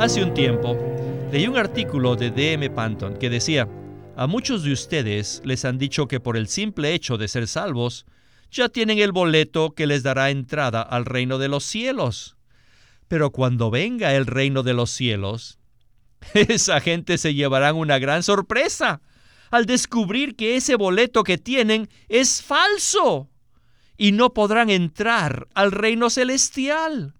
Hace un tiempo, leí un artículo de D.M. Panton que decía, a muchos de ustedes les han dicho que por el simple hecho de ser salvos, ya tienen el boleto que les dará entrada al reino de los cielos. Pero cuando venga el reino de los cielos, esa gente se llevarán una gran sorpresa al descubrir que ese boleto que tienen es falso y no podrán entrar al reino celestial.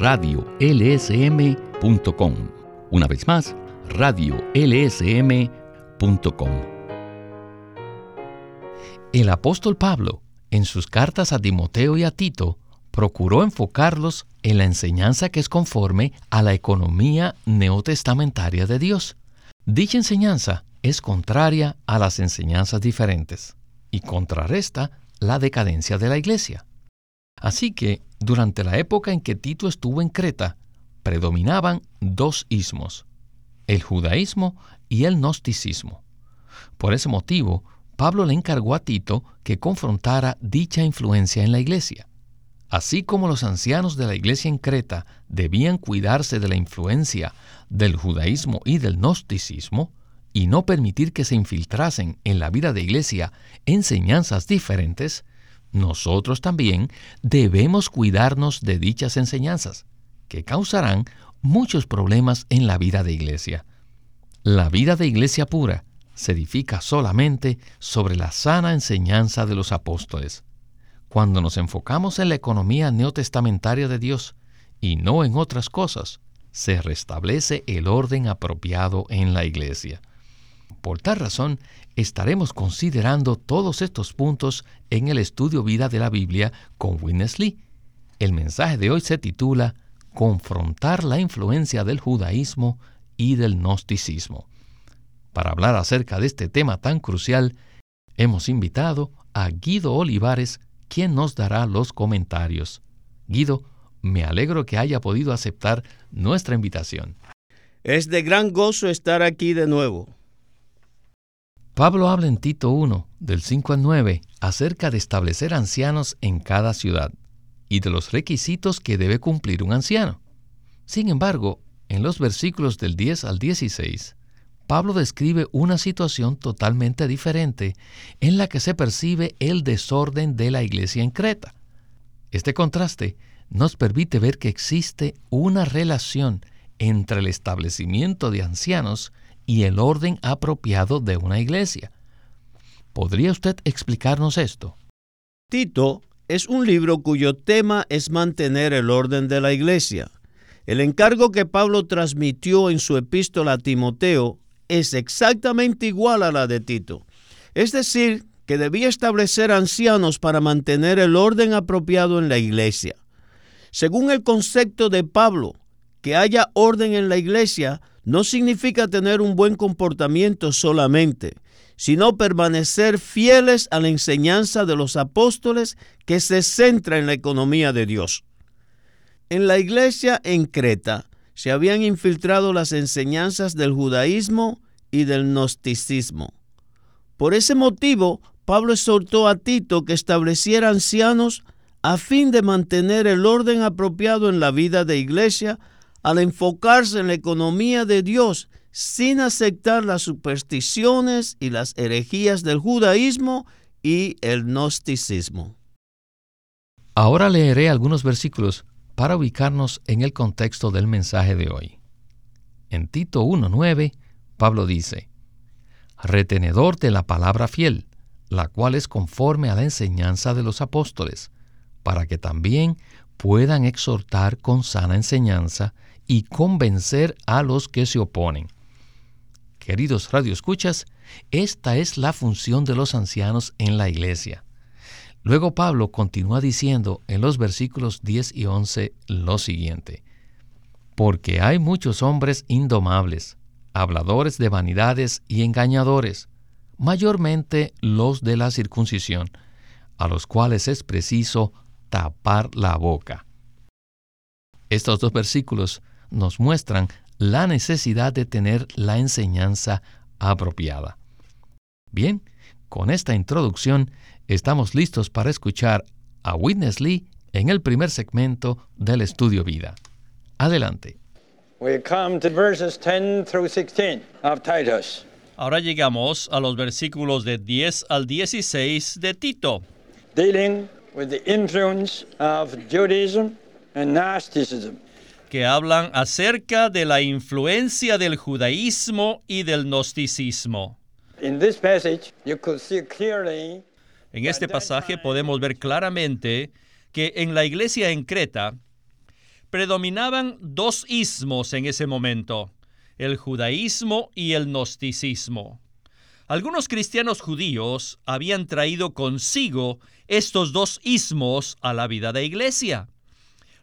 radiolsm.com. Una vez más, radiolsm.com. El apóstol Pablo, en sus cartas a Timoteo y a Tito, procuró enfocarlos en la enseñanza que es conforme a la economía neotestamentaria de Dios. Dicha enseñanza es contraria a las enseñanzas diferentes y contrarresta la decadencia de la iglesia. Así que, durante la época en que Tito estuvo en Creta, predominaban dos ismos, el judaísmo y el gnosticismo. Por ese motivo, Pablo le encargó a Tito que confrontara dicha influencia en la iglesia. Así como los ancianos de la iglesia en Creta debían cuidarse de la influencia del judaísmo y del gnosticismo, y no permitir que se infiltrasen en la vida de iglesia enseñanzas diferentes, nosotros también debemos cuidarnos de dichas enseñanzas, que causarán muchos problemas en la vida de iglesia. La vida de iglesia pura se edifica solamente sobre la sana enseñanza de los apóstoles. Cuando nos enfocamos en la economía neotestamentaria de Dios y no en otras cosas, se restablece el orden apropiado en la iglesia. Por tal razón, estaremos considerando todos estos puntos en el estudio vida de la Biblia con Witness Lee. El mensaje de hoy se titula Confrontar la influencia del judaísmo y del gnosticismo. Para hablar acerca de este tema tan crucial, hemos invitado a Guido Olivares, quien nos dará los comentarios. Guido, me alegro que haya podido aceptar nuestra invitación. Es de gran gozo estar aquí de nuevo. Pablo habla en Tito 1, del 5 al 9, acerca de establecer ancianos en cada ciudad y de los requisitos que debe cumplir un anciano. Sin embargo, en los versículos del 10 al 16, Pablo describe una situación totalmente diferente en la que se percibe el desorden de la iglesia en Creta. Este contraste nos permite ver que existe una relación entre el establecimiento de ancianos y el orden apropiado de una iglesia. ¿Podría usted explicarnos esto? Tito es un libro cuyo tema es mantener el orden de la iglesia. El encargo que Pablo transmitió en su epístola a Timoteo es exactamente igual a la de Tito. Es decir, que debía establecer ancianos para mantener el orden apropiado en la iglesia. Según el concepto de Pablo, que haya orden en la iglesia no significa tener un buen comportamiento solamente, sino permanecer fieles a la enseñanza de los apóstoles que se centra en la economía de Dios. En la iglesia en Creta se habían infiltrado las enseñanzas del judaísmo y del gnosticismo. Por ese motivo, Pablo exhortó a Tito que estableciera ancianos a fin de mantener el orden apropiado en la vida de iglesia al enfocarse en la economía de Dios sin aceptar las supersticiones y las herejías del judaísmo y el gnosticismo. Ahora leeré algunos versículos para ubicarnos en el contexto del mensaje de hoy. En Tito 1.9, Pablo dice, Retenedor de la palabra fiel, la cual es conforme a la enseñanza de los apóstoles, para que también puedan exhortar con sana enseñanza y convencer a los que se oponen. Queridos radioescuchas, esta es la función de los ancianos en la iglesia. Luego Pablo continúa diciendo en los versículos 10 y 11 lo siguiente. porque hay muchos hombres indomables, habladores de vanidades y engañadores, mayormente los de la circuncisión, a los cuales es preciso tapar la boca. Estos dos versículos nos muestran la necesidad de tener la enseñanza apropiada. Bien, con esta introducción estamos listos para escuchar a Witness Lee en el primer segmento del estudio vida. Adelante. Ahora llegamos a los versículos de 10 al 16 de Tito. Dealing with the influence of Judaism and Gnosticism que hablan acerca de la influencia del judaísmo y del gnosticismo. En este pasaje podemos ver claramente que en la iglesia en Creta predominaban dos ismos en ese momento, el judaísmo y el gnosticismo. Algunos cristianos judíos habían traído consigo estos dos ismos a la vida de iglesia,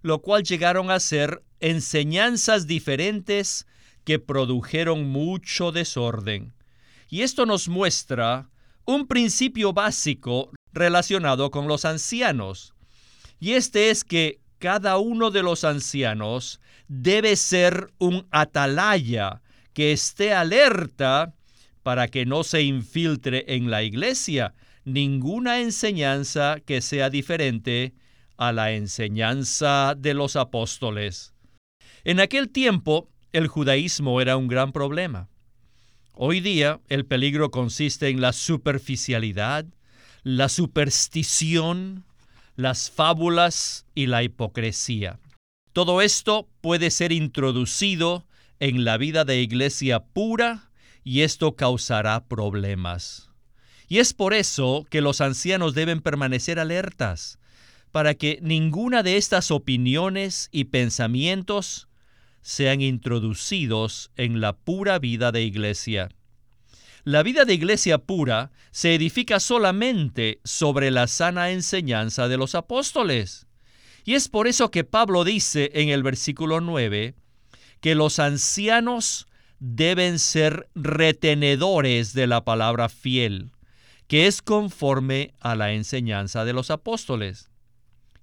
lo cual llegaron a ser enseñanzas diferentes que produjeron mucho desorden. Y esto nos muestra un principio básico relacionado con los ancianos. Y este es que cada uno de los ancianos debe ser un atalaya que esté alerta para que no se infiltre en la iglesia ninguna enseñanza que sea diferente a la enseñanza de los apóstoles. En aquel tiempo, el judaísmo era un gran problema. Hoy día, el peligro consiste en la superficialidad, la superstición, las fábulas y la hipocresía. Todo esto puede ser introducido en la vida de iglesia pura y esto causará problemas. Y es por eso que los ancianos deben permanecer alertas, para que ninguna de estas opiniones y pensamientos sean introducidos en la pura vida de iglesia. La vida de iglesia pura se edifica solamente sobre la sana enseñanza de los apóstoles. Y es por eso que Pablo dice en el versículo 9 que los ancianos deben ser retenedores de la palabra fiel, que es conforme a la enseñanza de los apóstoles.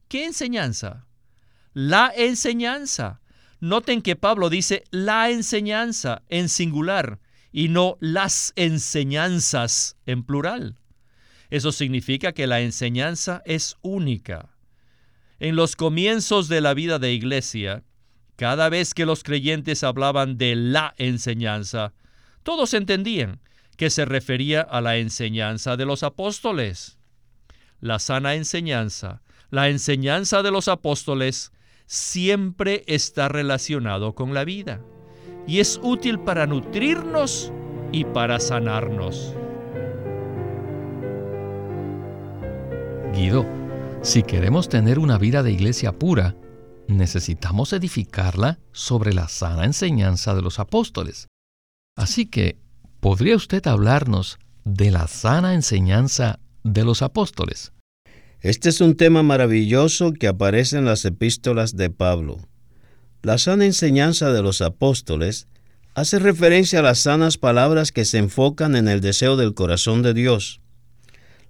¿Qué enseñanza? La enseñanza Noten que Pablo dice la enseñanza en singular y no las enseñanzas en plural. Eso significa que la enseñanza es única. En los comienzos de la vida de iglesia, cada vez que los creyentes hablaban de la enseñanza, todos entendían que se refería a la enseñanza de los apóstoles. La sana enseñanza, la enseñanza de los apóstoles, siempre está relacionado con la vida y es útil para nutrirnos y para sanarnos. Guido, si queremos tener una vida de iglesia pura, necesitamos edificarla sobre la sana enseñanza de los apóstoles. Así que, ¿podría usted hablarnos de la sana enseñanza de los apóstoles? Este es un tema maravilloso que aparece en las epístolas de Pablo. La sana enseñanza de los apóstoles hace referencia a las sanas palabras que se enfocan en el deseo del corazón de Dios.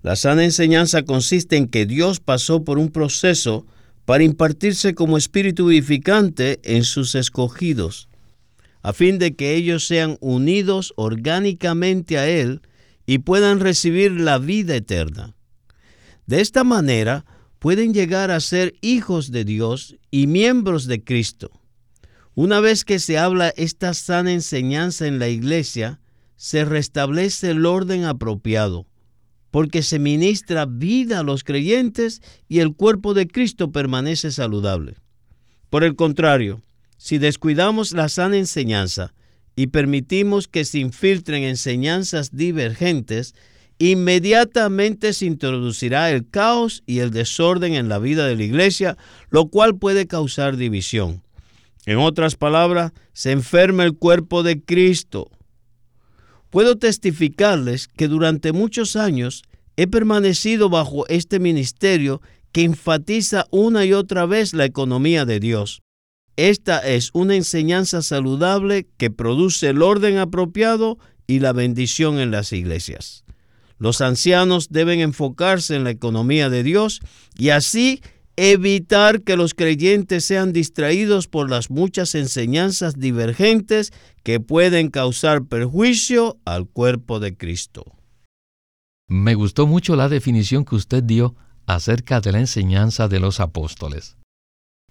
La sana enseñanza consiste en que Dios pasó por un proceso para impartirse como espíritu vivificante en sus escogidos, a fin de que ellos sean unidos orgánicamente a Él y puedan recibir la vida eterna. De esta manera pueden llegar a ser hijos de Dios y miembros de Cristo. Una vez que se habla esta sana enseñanza en la iglesia, se restablece el orden apropiado, porque se ministra vida a los creyentes y el cuerpo de Cristo permanece saludable. Por el contrario, si descuidamos la sana enseñanza y permitimos que se infiltren enseñanzas divergentes, inmediatamente se introducirá el caos y el desorden en la vida de la iglesia, lo cual puede causar división. En otras palabras, se enferma el cuerpo de Cristo. Puedo testificarles que durante muchos años he permanecido bajo este ministerio que enfatiza una y otra vez la economía de Dios. Esta es una enseñanza saludable que produce el orden apropiado y la bendición en las iglesias. Los ancianos deben enfocarse en la economía de Dios y así evitar que los creyentes sean distraídos por las muchas enseñanzas divergentes que pueden causar perjuicio al cuerpo de Cristo. Me gustó mucho la definición que usted dio acerca de la enseñanza de los apóstoles.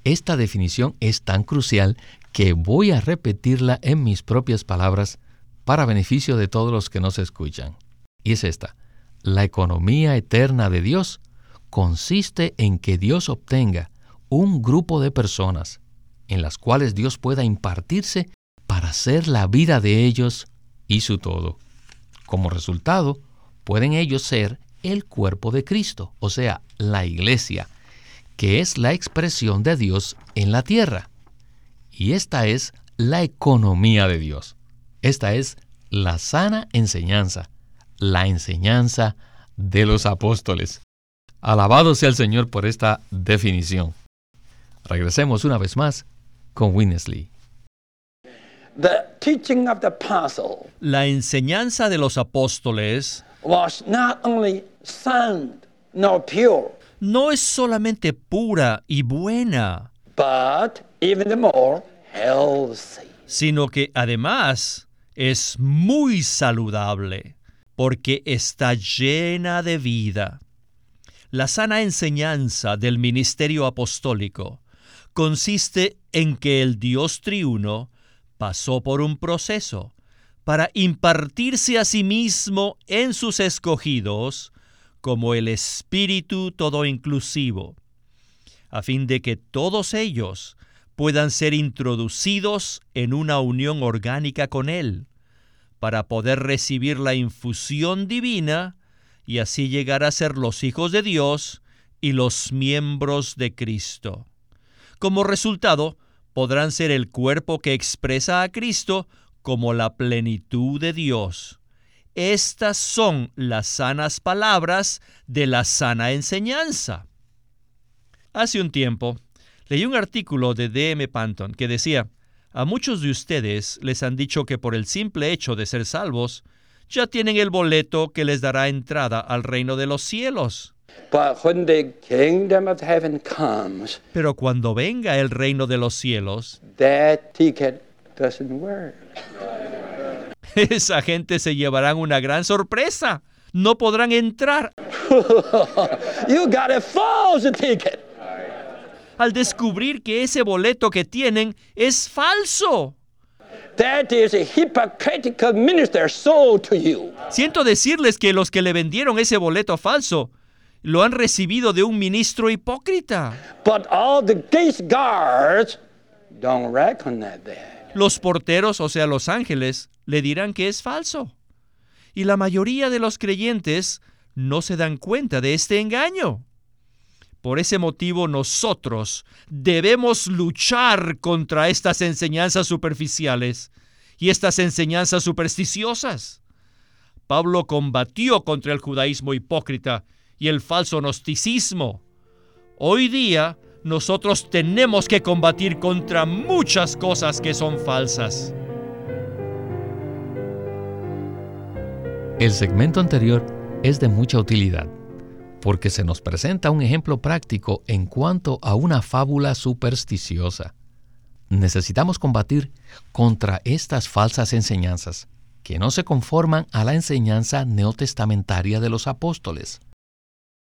Esta definición es tan crucial que voy a repetirla en mis propias palabras para beneficio de todos los que nos escuchan. Y es esta. La economía eterna de Dios consiste en que Dios obtenga un grupo de personas en las cuales Dios pueda impartirse para ser la vida de ellos y su todo. Como resultado, pueden ellos ser el cuerpo de Cristo, o sea, la iglesia, que es la expresión de Dios en la tierra. Y esta es la economía de Dios. Esta es la sana enseñanza, la enseñanza de los apóstoles. Alabado sea el Señor por esta definición. Regresemos una vez más con Winnesley. La enseñanza de los apóstoles no es solamente pura y buena, sino que además es muy saludable porque está llena de vida. La sana enseñanza del ministerio apostólico consiste en que el Dios triuno pasó por un proceso para impartirse a sí mismo en sus escogidos como el Espíritu todo inclusivo, a fin de que todos ellos puedan ser introducidos en una unión orgánica con Él, para poder recibir la infusión divina y así llegar a ser los hijos de Dios y los miembros de Cristo. Como resultado, podrán ser el cuerpo que expresa a Cristo como la plenitud de Dios. Estas son las sanas palabras de la sana enseñanza. Hace un tiempo, leí un artículo de D.M. Panton que decía, a muchos de ustedes les han dicho que por el simple hecho de ser salvos, ya tienen el boleto que les dará entrada al reino de los cielos. Pero cuando venga el reino de los cielos, esa gente se llevarán una gran sorpresa. No podrán entrar. Al descubrir que ese boleto que tienen es falso. Siento decirles que los que le vendieron ese boleto falso lo han recibido de un ministro hipócrita. Los porteros, o sea, los ángeles, le dirán que es falso. Y la mayoría de los creyentes no se dan cuenta de este engaño. Por ese motivo nosotros debemos luchar contra estas enseñanzas superficiales y estas enseñanzas supersticiosas. Pablo combatió contra el judaísmo hipócrita y el falso gnosticismo. Hoy día nosotros tenemos que combatir contra muchas cosas que son falsas. El segmento anterior es de mucha utilidad porque se nos presenta un ejemplo práctico en cuanto a una fábula supersticiosa. Necesitamos combatir contra estas falsas enseñanzas que no se conforman a la enseñanza neotestamentaria de los apóstoles.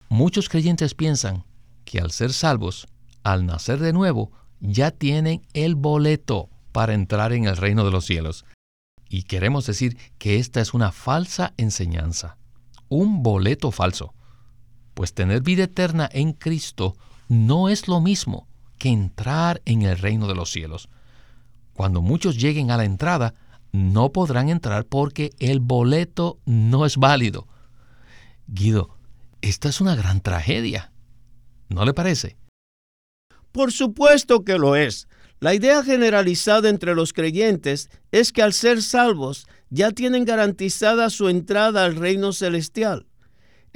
Muchos creyentes piensan que al ser salvos, al nacer de nuevo, ya tienen el boleto para entrar en el reino de los cielos. Y queremos decir que esta es una falsa enseñanza, un boleto falso, pues tener vida eterna en Cristo no es lo mismo que entrar en el reino de los cielos. Cuando muchos lleguen a la entrada, no podrán entrar porque el boleto no es válido. Guido, esta es una gran tragedia. ¿No le parece? Por supuesto que lo es. La idea generalizada entre los creyentes es que al ser salvos ya tienen garantizada su entrada al reino celestial.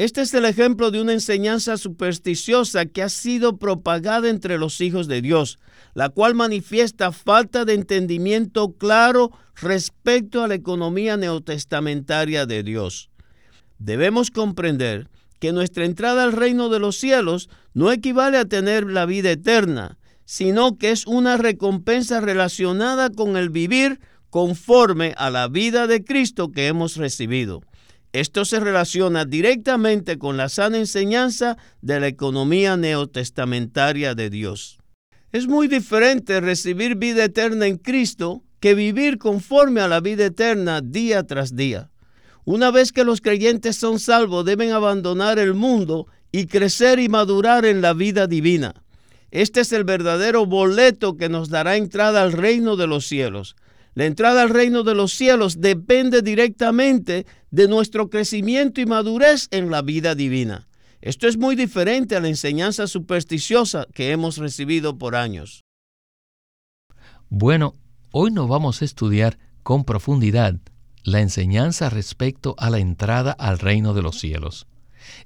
Este es el ejemplo de una enseñanza supersticiosa que ha sido propagada entre los hijos de Dios, la cual manifiesta falta de entendimiento claro respecto a la economía neotestamentaria de Dios. Debemos comprender que nuestra entrada al reino de los cielos no equivale a tener la vida eterna, sino que es una recompensa relacionada con el vivir conforme a la vida de Cristo que hemos recibido. Esto se relaciona directamente con la sana enseñanza de la economía neotestamentaria de Dios. Es muy diferente recibir vida eterna en Cristo que vivir conforme a la vida eterna día tras día. Una vez que los creyentes son salvos, deben abandonar el mundo y crecer y madurar en la vida divina. Este es el verdadero boleto que nos dará entrada al reino de los cielos. La entrada al reino de los cielos depende directamente de nuestro crecimiento y madurez en la vida divina. Esto es muy diferente a la enseñanza supersticiosa que hemos recibido por años. Bueno, hoy no vamos a estudiar con profundidad la enseñanza respecto a la entrada al reino de los cielos.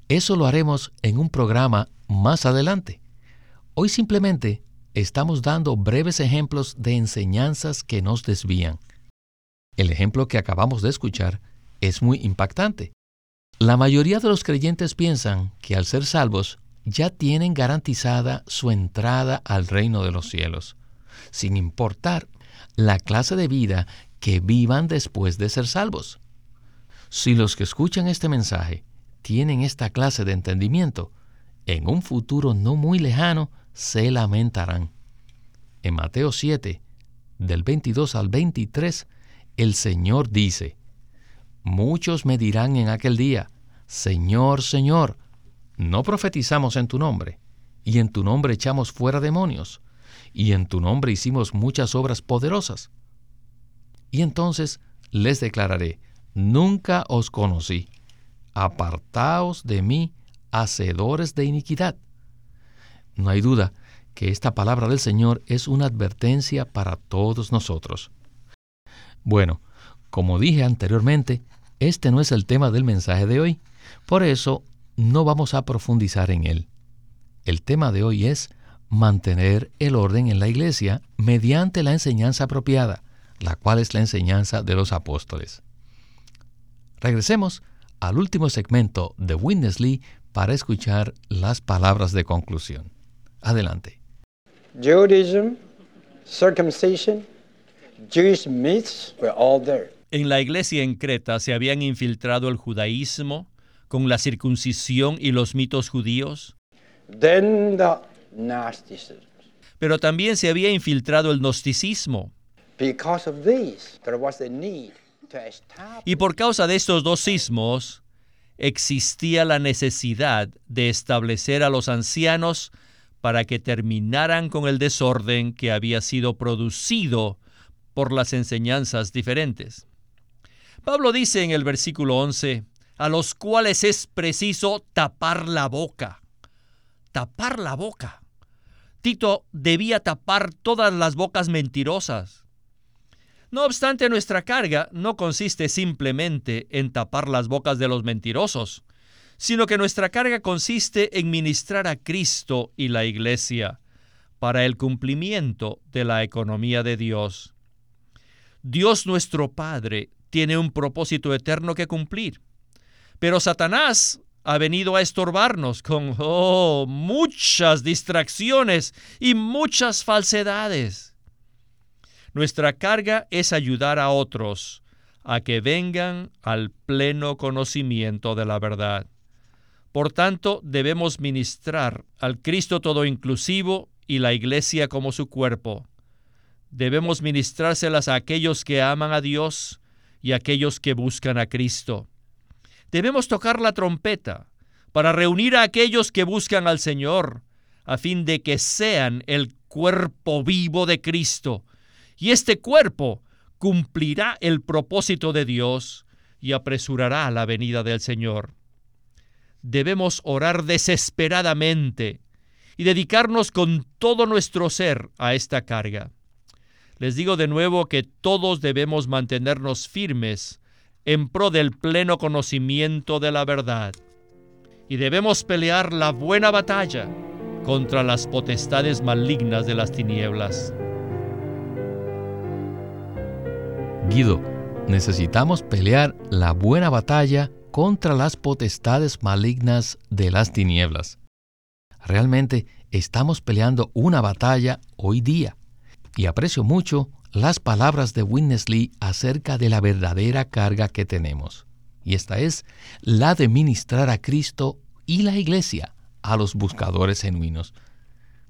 Eso lo haremos en un programa más adelante. Hoy simplemente estamos dando breves ejemplos de enseñanzas que nos desvían. El ejemplo que acabamos de escuchar es muy impactante. La mayoría de los creyentes piensan que al ser salvos ya tienen garantizada su entrada al reino de los cielos, sin importar la clase de vida que vivan después de ser salvos. Si los que escuchan este mensaje tienen esta clase de entendimiento, en un futuro no muy lejano se lamentarán. En Mateo 7, del 22 al 23, el Señor dice, Muchos me dirán en aquel día, Señor, Señor, no profetizamos en tu nombre, y en tu nombre echamos fuera demonios, y en tu nombre hicimos muchas obras poderosas. Y entonces les declararé, nunca os conocí, apartaos de mí, hacedores de iniquidad. No hay duda que esta palabra del Señor es una advertencia para todos nosotros. Bueno, como dije anteriormente, este no es el tema del mensaje de hoy, por eso no vamos a profundizar en él. El tema de hoy es mantener el orden en la iglesia mediante la enseñanza apropiada, la cual es la enseñanza de los apóstoles. Regresemos al último segmento de Witness Lee para escuchar las palabras de conclusión. Adelante. Judaism, circumcision, Jewish myths were all there. En la iglesia en Creta se habían infiltrado el judaísmo con la circuncisión y los mitos judíos. Then the Gnosticism. Pero también se había infiltrado el gnosticismo. Because of this, there was a need to establish Y por causa de estos dos sismos, existía la necesidad de establecer a los ancianos para que terminaran con el desorden que había sido producido por las enseñanzas diferentes. Pablo dice en el versículo 11, a los cuales es preciso tapar la boca. Tapar la boca. Tito debía tapar todas las bocas mentirosas. No obstante, nuestra carga no consiste simplemente en tapar las bocas de los mentirosos, sino que nuestra carga consiste en ministrar a Cristo y la Iglesia para el cumplimiento de la economía de Dios. Dios nuestro Padre tiene un propósito eterno que cumplir, pero Satanás ha venido a estorbarnos con oh, muchas distracciones y muchas falsedades. Nuestra carga es ayudar a otros a que vengan al pleno conocimiento de la verdad. Por tanto, debemos ministrar al Cristo todo inclusivo y la Iglesia como su cuerpo. Debemos ministrárselas a aquellos que aman a Dios y a aquellos que buscan a Cristo. Debemos tocar la trompeta para reunir a aquellos que buscan al Señor, a fin de que sean el cuerpo vivo de Cristo. Y este cuerpo cumplirá el propósito de Dios y apresurará la venida del Señor. Debemos orar desesperadamente y dedicarnos con todo nuestro ser a esta carga. Les digo de nuevo que todos debemos mantenernos firmes en pro del pleno conocimiento de la verdad. y debemos pelear la buena batalla contra las potestades malignas de las tinieblas. Guido, necesitamos pelear la buena batalla contra las potestades malignas de las tinieblas. Realmente estamos peleando una batalla hoy día y aprecio mucho las palabras de Witness Lee acerca de la verdadera carga que tenemos. Y esta es la de ministrar a Cristo y la Iglesia a los buscadores genuinos.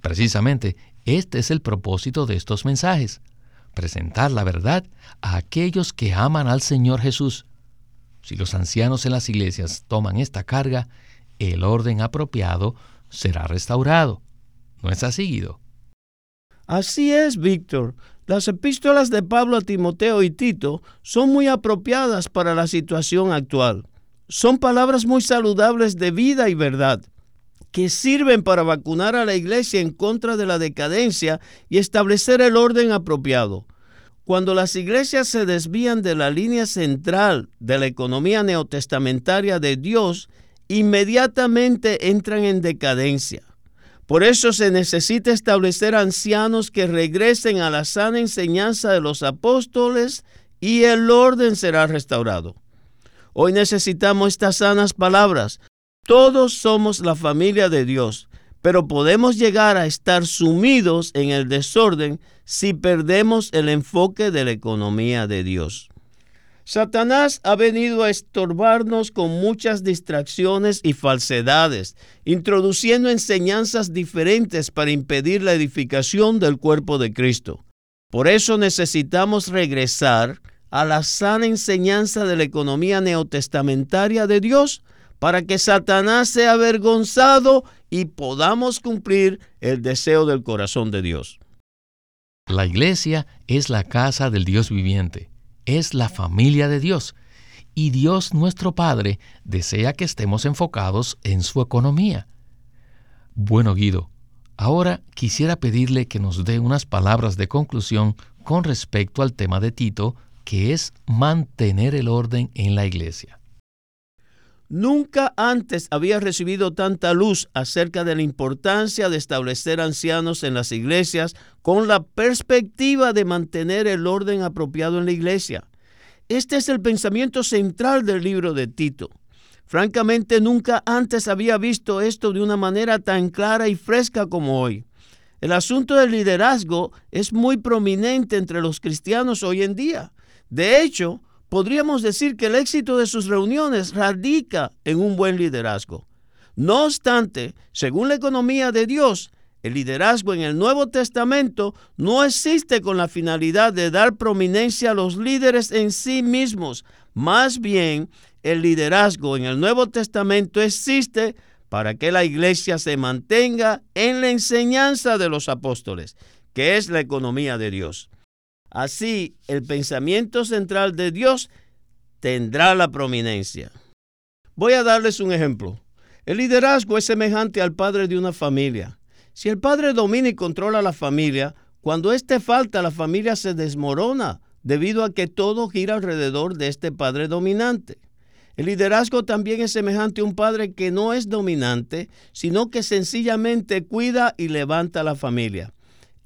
Precisamente, este es el propósito de estos mensajes, presentar la verdad a aquellos que aman al Señor Jesús. Si los ancianos en las iglesias toman esta carga, el orden apropiado será restaurado. ¿No es así, Guido? Así es, Víctor. Las epístolas de Pablo a Timoteo y Tito son muy apropiadas para la situación actual. Son palabras muy saludables de vida y verdad que sirven para vacunar a la iglesia en contra de la decadencia y establecer el orden apropiado. Cuando las iglesias se desvían de la línea central de la economía neotestamentaria de Dios, inmediatamente entran en decadencia. Por eso se necesita establecer ancianos que regresen a la sana enseñanza de los apóstoles y el orden será restaurado. Hoy necesitamos estas sanas palabras todos somos la familia de Dios, pero podemos llegar a estar sumidos en el desorden si perdemos el enfoque de la economía de Dios. Satanás ha venido a estorbarnos con muchas distracciones y falsedades, introduciendo enseñanzas diferentes para impedir la edificación del cuerpo de Cristo. Por eso necesitamos regresar a la sana enseñanza de la economía neotestamentaria de Dios para que Satanás sea avergonzado y podamos cumplir el deseo del corazón de Dios. La iglesia es la casa del Dios viviente, es la familia de Dios, y Dios nuestro Padre desea que estemos enfocados en su economía. Bueno, Guido, ahora quisiera pedirle que nos dé unas palabras de conclusión con respecto al tema de Tito, que es mantener el orden en la iglesia. Nunca antes había recibido tanta luz acerca de la importancia de establecer ancianos en las iglesias con la perspectiva de mantener el orden apropiado en la iglesia. Este es el pensamiento central del libro de Tito. Francamente, nunca antes había visto esto de una manera tan clara y fresca como hoy. El asunto del liderazgo es muy prominente entre los cristianos hoy en día. De hecho, podríamos decir que el éxito de sus reuniones radica en un buen liderazgo. No obstante, según la economía de Dios, el liderazgo en el Nuevo Testamento no existe con la finalidad de dar prominencia a los líderes en sí mismos. Más bien, el liderazgo en el Nuevo Testamento existe para que la iglesia se mantenga en la enseñanza de los apóstoles, que es la economía de Dios. Así, el pensamiento central de Dios tendrá la prominencia. Voy a darles un ejemplo. El liderazgo es semejante al padre de una familia. Si el padre domina y controla la familia, cuando éste falta, la familia se desmorona debido a que todo gira alrededor de este padre dominante. El liderazgo también es semejante a un padre que no es dominante, sino que sencillamente cuida y levanta la familia.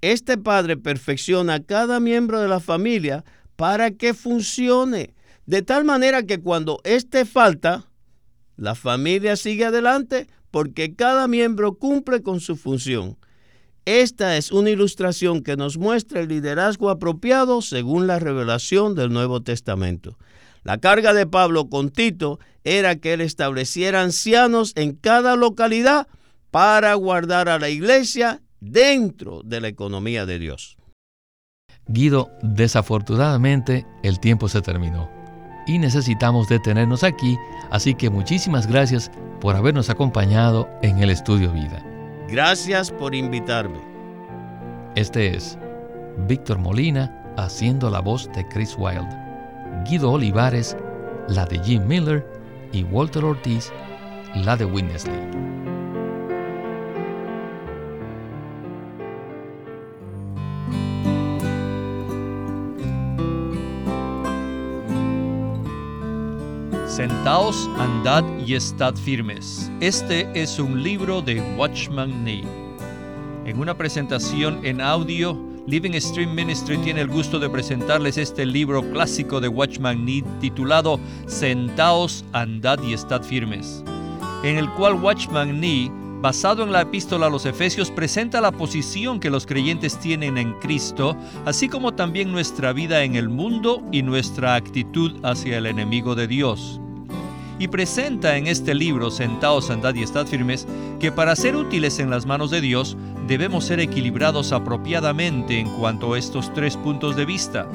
Este padre perfecciona a cada miembro de la familia para que funcione, de tal manera que cuando éste falta, la familia sigue adelante porque cada miembro cumple con su función. Esta es una ilustración que nos muestra el liderazgo apropiado según la revelación del Nuevo Testamento. La carga de Pablo con Tito era que él estableciera ancianos en cada localidad para guardar a la iglesia dentro de la economía de Dios. Guido, desafortunadamente el tiempo se terminó y necesitamos detenernos aquí, así que muchísimas gracias por habernos acompañado en el estudio vida. Gracias por invitarme. Este es Víctor Molina haciendo la voz de Chris Wilde, Guido Olivares, la de Jim Miller y Walter Ortiz, la de Winnesley. Sentaos, andad y estad firmes. Este es un libro de Watchman Nee. En una presentación en audio, Living Stream Ministry tiene el gusto de presentarles este libro clásico de Watchman Nee titulado Sentaos, andad y estad firmes, en el cual Watchman Nee basado en la epístola a los Efesios, presenta la posición que los creyentes tienen en Cristo, así como también nuestra vida en el mundo y nuestra actitud hacia el enemigo de Dios. Y presenta en este libro, Sentados, Andad y Estad Firmes, que para ser útiles en las manos de Dios, debemos ser equilibrados apropiadamente en cuanto a estos tres puntos de vista,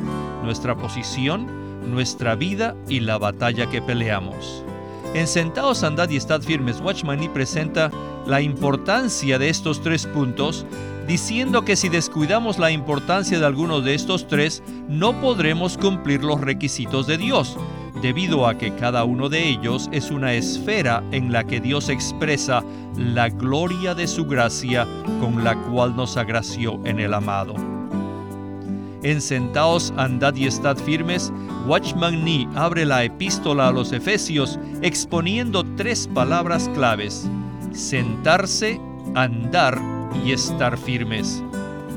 nuestra posición, nuestra vida y la batalla que peleamos. En Sentados, Andad y Estad Firmes, Watchman y presenta la importancia de estos tres puntos, diciendo que si descuidamos la importancia de alguno de estos tres, no podremos cumplir los requisitos de Dios, debido a que cada uno de ellos es una esfera en la que Dios expresa la gloria de su gracia con la cual nos agració en el amado. En Sentaos, andad y estad firmes, Watchman Nee abre la epístola a los Efesios exponiendo tres palabras claves sentarse, andar y estar firmes.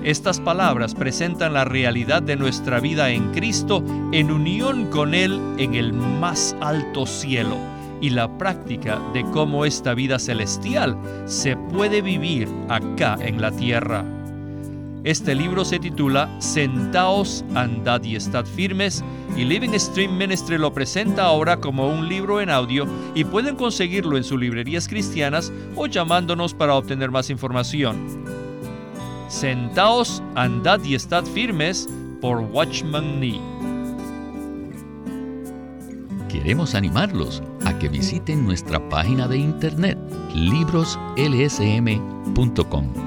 Estas palabras presentan la realidad de nuestra vida en Cristo en unión con Él en el más alto cielo y la práctica de cómo esta vida celestial se puede vivir acá en la tierra. Este libro se titula Sentaos, andad y estad firmes y Living Stream Ministry lo presenta ahora como un libro en audio y pueden conseguirlo en sus librerías cristianas o llamándonos para obtener más información. Sentaos, andad y estad firmes por Watchman Nee. Queremos animarlos a que visiten nuestra página de internet libroslsm.com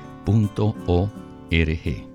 punto o r g